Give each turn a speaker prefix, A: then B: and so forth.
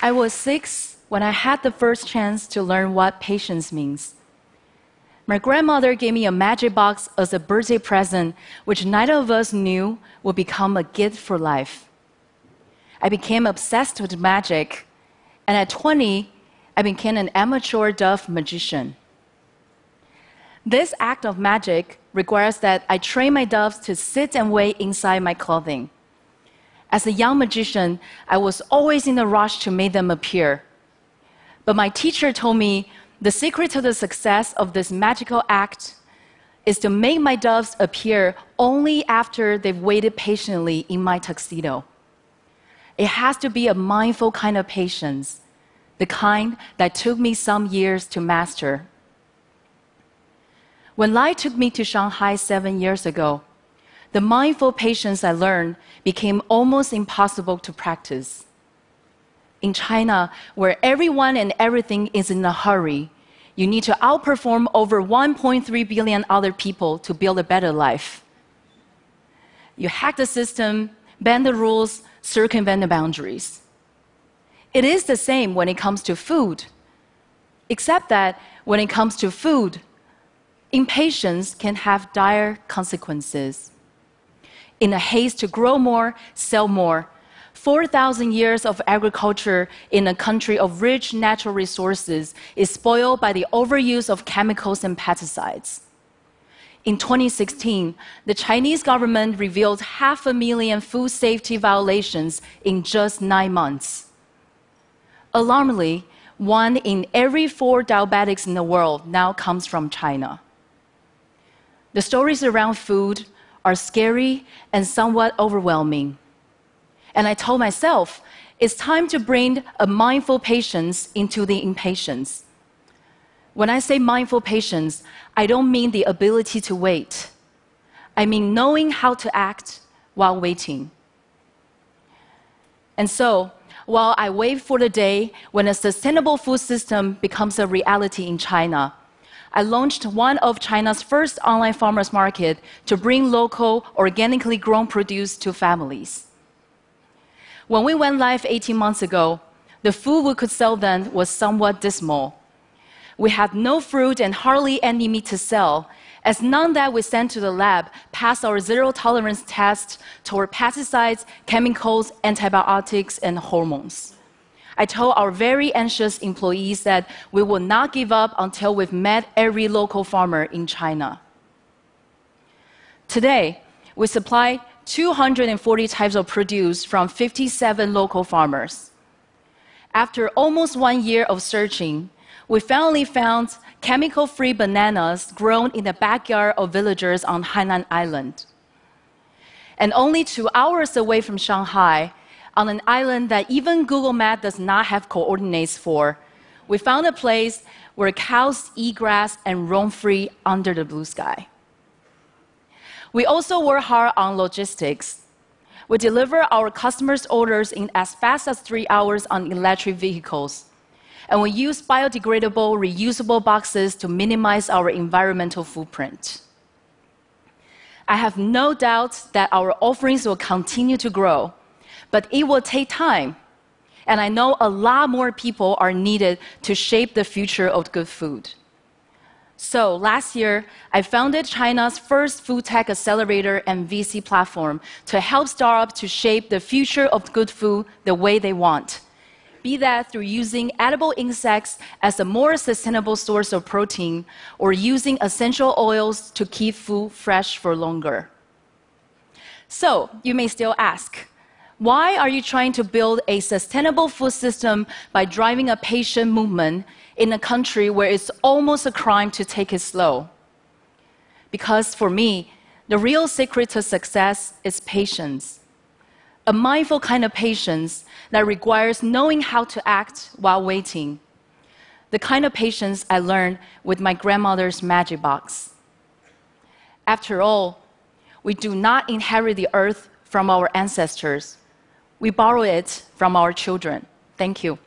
A: I was six when I had the first chance to learn what patience means. My grandmother gave me a magic box as a birthday present, which neither of us knew would become a gift for life. I became obsessed with magic, and at 20, I became an amateur dove magician. This act of magic requires that I train my doves to sit and wait inside my clothing. As a young magician, I was always in a rush to make them appear. But my teacher told me the secret to the success of this magical act is to make my doves appear only after they've waited patiently in my tuxedo. It has to be a mindful kind of patience, the kind that took me some years to master. When Lai took me to Shanghai seven years ago, the mindful patience I learned became almost impossible to practice. In China, where everyone and everything is in a hurry, you need to outperform over 1.3 billion other people to build a better life. You hack the system, bend the rules, circumvent the boundaries. It is the same when it comes to food, except that when it comes to food, impatience can have dire consequences. In a haste to grow more, sell more, 4,000 years of agriculture in a country of rich natural resources is spoiled by the overuse of chemicals and pesticides. In 2016, the Chinese government revealed half a million food safety violations in just nine months. Alarmingly, one in every four diabetics in the world now comes from China. The stories around food are scary and somewhat overwhelming. And I told myself, it's time to bring a mindful patience into the impatience. When I say mindful patience, I don't mean the ability to wait. I mean knowing how to act while waiting. And so, while I wait for the day when a sustainable food system becomes a reality in China, I launched one of China's first online farmers market to bring local, organically grown produce to families. When we went live 18 months ago, the food we could sell then was somewhat dismal. We had no fruit and hardly any meat to sell, as none that we sent to the lab passed our zero tolerance test toward pesticides, chemicals, antibiotics, and hormones. I told our very anxious employees that we will not give up until we've met every local farmer in China. Today, we supply 240 types of produce from 57 local farmers. After almost one year of searching, we finally found chemical free bananas grown in the backyard of villagers on Hainan Island. And only two hours away from Shanghai, on an island that even Google Maps does not have coordinates for, we found a place where cows eat grass and roam free under the blue sky. We also work hard on logistics. We deliver our customers' orders in as fast as three hours on electric vehicles. And we use biodegradable, reusable boxes to minimize our environmental footprint. I have no doubt that our offerings will continue to grow, but it will take time. And I know a lot more people are needed to shape the future of good food. So last year, I founded China's first food tech accelerator and VC platform to help startups to shape the future of good food the way they want. Be that through using edible insects as a more sustainable source of protein or using essential oils to keep food fresh for longer. So, you may still ask, why are you trying to build a sustainable food system by driving a patient movement in a country where it's almost a crime to take it slow? Because for me, the real secret to success is patience. A mindful kind of patience that requires knowing how to act while waiting. The kind of patience I learned with my grandmother's magic box. After all, we do not inherit the earth from our ancestors we borrow it from our children. Thank you.